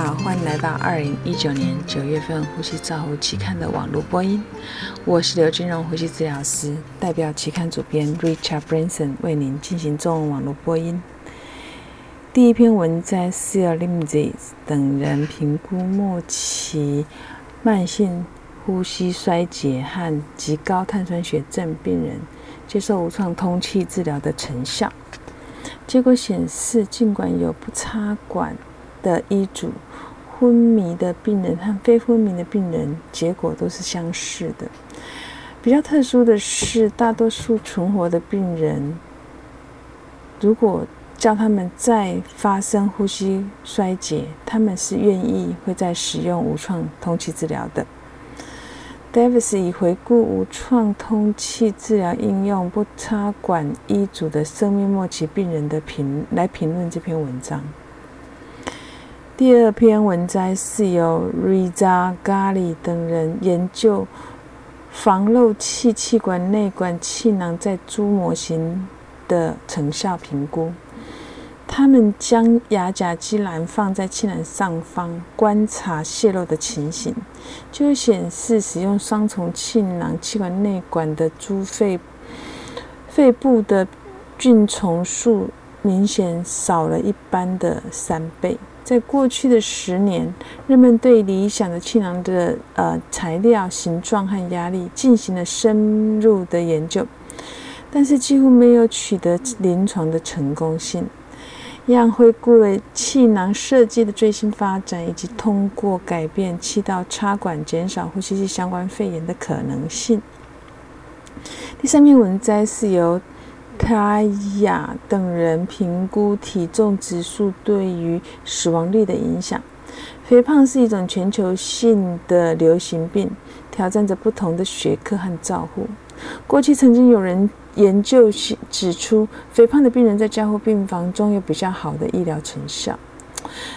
好，欢迎来到二零一九年九月份《呼吸照护期刊》的网络播音。我是刘金荣呼吸治疗师，代表期刊主编 Richard Branson 为您进行中文网络播音。第一篇文在 s i l Limsey 等人评估末期慢性呼吸衰竭和极高碳酸血症病人接受无创通气治疗的成效。结果显示，尽管有不插管的医嘱，昏迷的病人和非昏迷的病人结果都是相似的。比较特殊的是，大多数存活的病人，如果叫他们再发生呼吸衰竭，他们是愿意会再使用无创通气治疗的。Davis 以回顾无创通气治疗应用不插管医嘱的生命末期病人的评来评论这篇文章。第二篇文摘是由 Riza Gali 等人研究防漏气气管内管气囊在猪模型的成效评估。他们将牙甲基蓝放在气囊上方，观察泄漏的情形，就显示使用双重气囊气管内管的猪肺肺部的菌虫数明显少了一般的三倍。在过去的十年，人们对理想的气囊的呃材料、形状和压力进行了深入的研究，但是几乎没有取得临床的成功性。一样回顾了气囊设计的最新发展，以及通过改变气道插管减少呼吸器相关肺炎的可能性。第三篇文摘是由。卡亚等人评估体重指数对于死亡率的影响。肥胖是一种全球性的流行病，挑战着不同的学科和照护。过去曾经有人研究指出，肥胖的病人在加护病房中有比较好的医疗成效。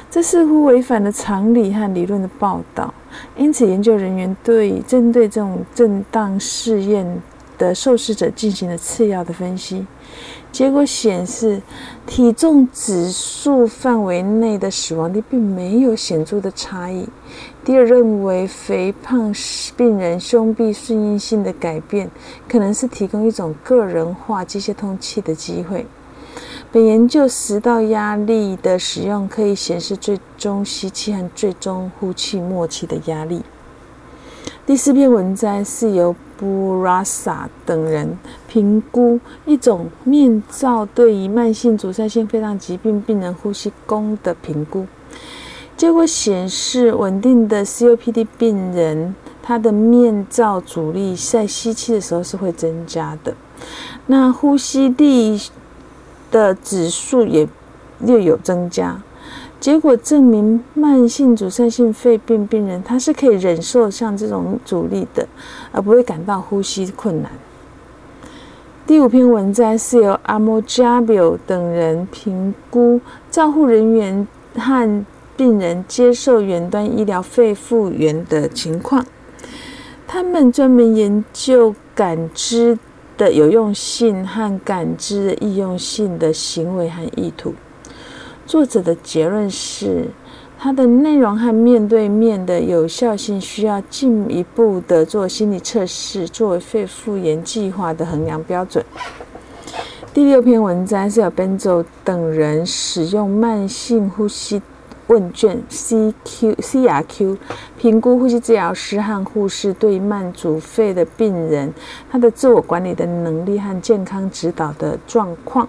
这似乎违反了常理和理论的报道。因此，研究人员对针对这种震荡试验。的受试者进行了次要的分析，结果显示，体重指数范围内的死亡率并没有显著的差异。第二，认为肥胖病人胸壁顺应性的改变，可能是提供一种个人化机械通气的机会。本研究食道压力的使用可以显示最终吸气和最终呼气末期的压力。第四篇文章是由。布拉萨等人评估一种面罩对于慢性阻塞性肺脏疾病病人呼吸功的评估，结果显示，稳定的 COPD 病人他的面罩阻力在吸气的时候是会增加的，那呼吸力的指数也略有增加。结果证明，慢性阻塞性肺病病人他是可以忍受像这种阻力的，而不会感到呼吸困难。第五篇文摘是由阿莫加比等人评估照护人员和病人接受远端医疗肺复原的情况。他们专门研究感知的有用性和感知易用性的行为和意图。作者的结论是，它的内容和面对面的有效性需要进一步的做心理测试，作为肺复原计划的衡量标准。第六篇文章是由 Benzo 等人使用慢性呼吸。问卷 CQ CRQ 评估呼吸治疗师和护士对慢阻肺的病人他的自我管理的能力和健康指导的状况。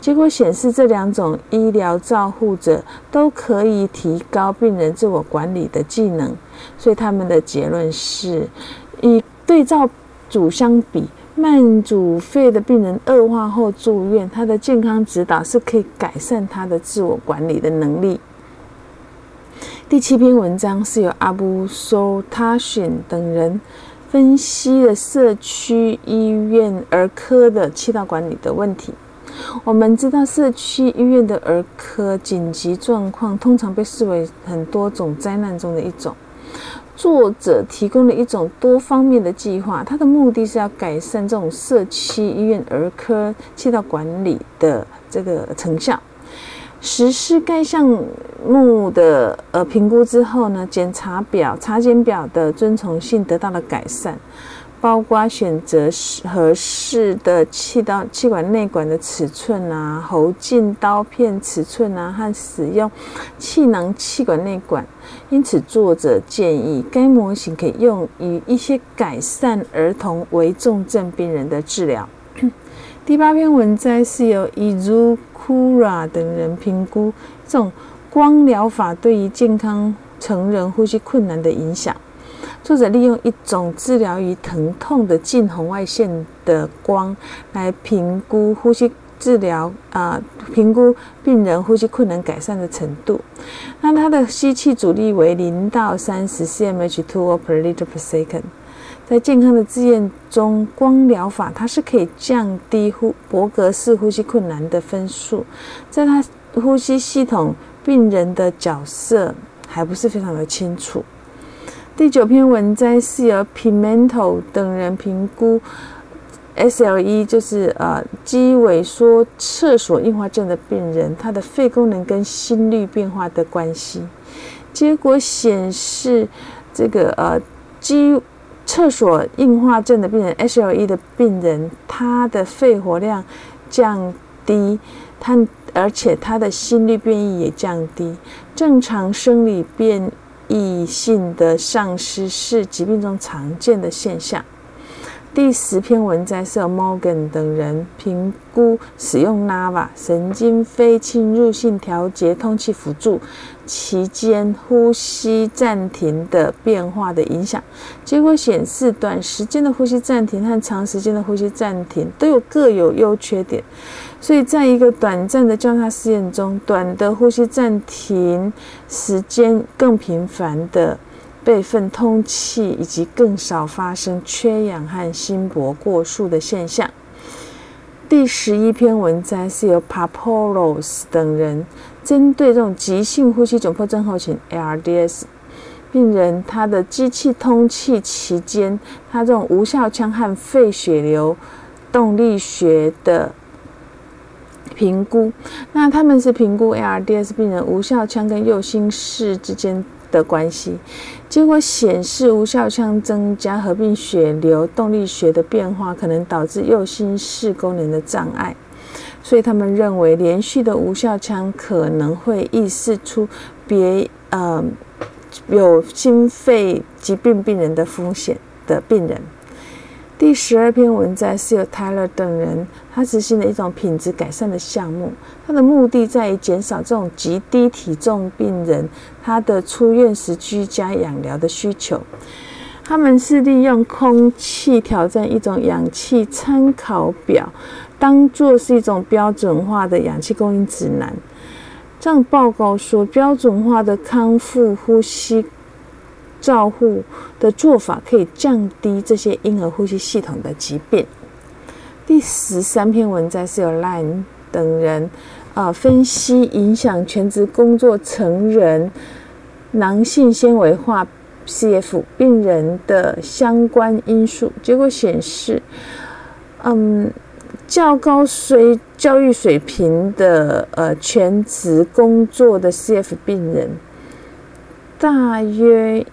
结果显示，这两种医疗照护者都可以提高病人自我管理的技能。所以他们的结论是：以对照组相比，慢阻肺的病人恶化后住院，他的健康指导是可以改善他的自我管理的能力。第七篇文章是由阿布苏塔逊等人分析了社区医院儿科的气道管理的问题。我们知道，社区医院的儿科紧急状况通常被视为很多种灾难中的一种。作者提供了一种多方面的计划，它的目的是要改善这种社区医院儿科气道管理的。这个成效。实施该项目的呃评估之后呢，检查表、查检表的遵从性得到了改善，包括选择合适的气道气管内管的尺寸啊、喉镜刀片尺寸啊，和使用气囊气管内管。因此，作者建议该模型可以用于一些改善儿童为重症病人的治疗。第八篇文摘是由 Izukura 等人评估这种光疗法对于健康成人呼吸困难的影响。作者利用一种治疗于疼痛的近红外线的光来评估呼吸治疗啊，评估病人呼吸困难改善的程度。那它的吸气阻力为零到三十 cmH2 per liter per second。在健康的自验中，光疗法它是可以降低呼伯格式呼吸困难的分数，在他呼吸系统病人的角色还不是非常的清楚。第九篇文摘是由 Pimento 等人评估 SLE，就是呃肌萎缩厕所硬化症的病人，他的肺功能跟心率变化的关系。结果显示，这个呃肌厕所硬化症的病人，SLE 的病人，他的肺活量降低，他而且他的心率变异也降低，正常生理变异性的丧失是疾病中常见的现象。第十篇文摘是 Morgan 等人评估使用 Nava 神经非侵入性调节通气辅助期间呼吸暂停的变化的影响。结果显示，短时间的呼吸暂停和长时间的呼吸暂停都有各有优缺点。所以，在一个短暂的交叉试验中，短的呼吸暂停时间更频繁的。备份通气以及更少发生缺氧和心搏过速的现象。第十一篇文摘是由 Papolos 等人针对这种急性呼吸窘迫症候群 （ARDS） 病人，他的机器通气期间，他这种无效腔和肺血流动力学的评估。那他们是评估 ARDS 病人无效腔跟右心室之间。的关系，结果显示无效腔增加合并血流动力学的变化，可能导致右心室功能的障碍。所以他们认为，连续的无效腔可能会意识出别呃有心肺疾病病人的风险的病人。第十二篇文摘是由 Tyler 等人他执行的一种品质改善的项目，它的目的在于减少这种极低体重病人他的出院时居家养疗的需求。他们是利用空气挑战一种氧气参考表，当做是一种标准化的氧气供应指南。这样报告说，标准化的康复呼吸。照护的做法可以降低这些婴儿呼吸系统的疾病。第十三篇文章是由 Line 等人啊分析影响全职工作成人囊性纤维化 CF 病人的相关因素。结果显示，嗯，较高水教育水平的呃全职工作的 CF 病人，大约。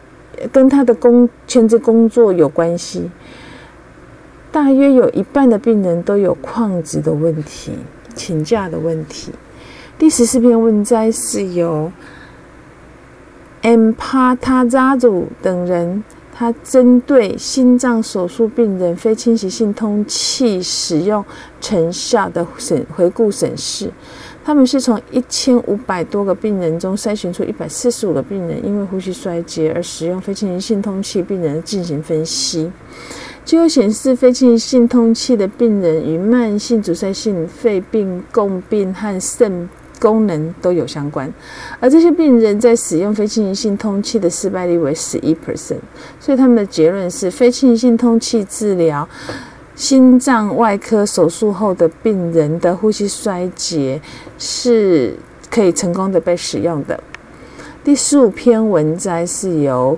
跟他的工全职工作有关系，大约有一半的病人都有矿职的问题、请假的问题。第十四篇问摘是由 M. Pa Ta Za Zu 等人，他针对心脏手术病人非侵袭性通气使用成效的审回顾审视。他们是从一千五百多个病人中筛选出一百四十五个病人因为呼吸衰竭而使用非侵袭性通气病人进行分析，结果显示非侵袭性通气的病人与慢性阻塞性肺病共病和肾功能都有相关，而这些病人在使用非侵袭性通气的失败率为十一 percent，所以他们的结论是非侵袭性通气治疗。心脏外科手术后的病人的呼吸衰竭是可以成功的被使用的。第十五篇文摘是由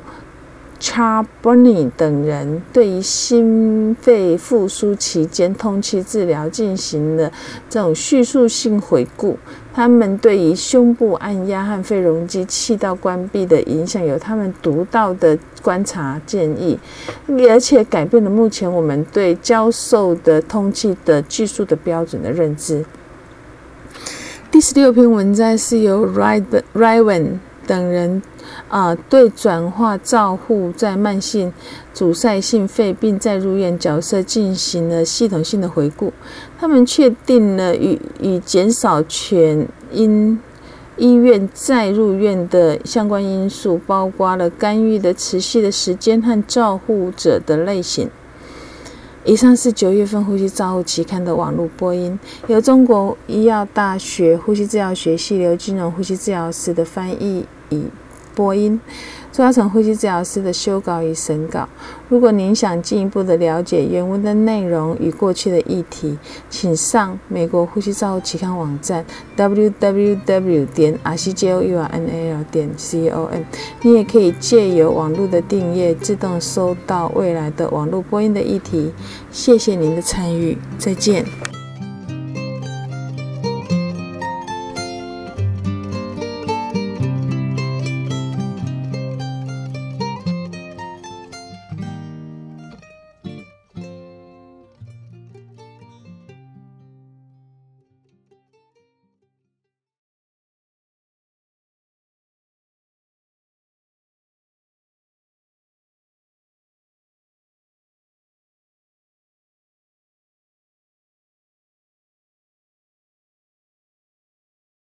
Charbonny 等人对于心肺复苏期间通气治疗进行了这种叙述性回顾。他们对于胸部按压和肺容积气道关闭的影响有他们独到的观察建议，而且改变了目前我们对教授的通气的技术的标准的认知。第十六篇文章是由 Ryan 等人。啊，对转化照护在慢性阻塞性肺病再入院角色进行了系统性的回顾。他们确定了与与减少全因医院再入院的相关因素，包括了干预的持续的时间和照护者的类型。以上是九月份呼吸照护期刊的网络播音，由中国医药大学呼吸治疗学系刘金荣呼吸治疗师的翻译与。播音，朱亚成呼吸治疗师的修稿与审稿。如果您想进一步的了解原文的内容与过去的议题，请上美国呼吸照护期刊网站 www 点 r c j o u r n a l 点 c o m。你也可以借由网络的订阅，自动收到未来的网络播音的议题。谢谢您的参与，再见。